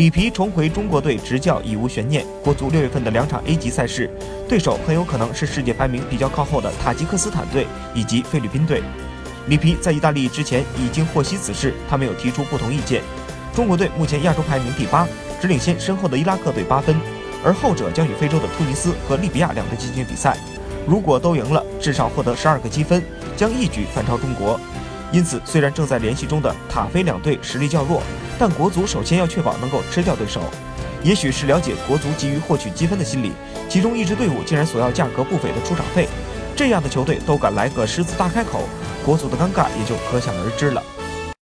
里皮重回中国队执教已无悬念。国足六月份的两场 A 级赛事，对手很有可能是世界排名比较靠后的塔吉克斯坦队以及菲律宾队。里皮在意大利之前已经获悉此事，他没有提出不同意见。中国队目前亚洲排名第八，只领先身后的伊拉克队八分，而后者将与非洲的突尼斯和利比亚两队进行比赛。如果都赢了，至少获得十二个积分，将一举反超中国。因此，虽然正在联系中的塔菲两队实力较弱，但国足首先要确保能够吃掉对手。也许是了解国足急于获取积分的心理，其中一支队伍竟然索要价格不菲的出场费，这样的球队都敢来个狮子大开口，国足的尴尬也就可想而知了。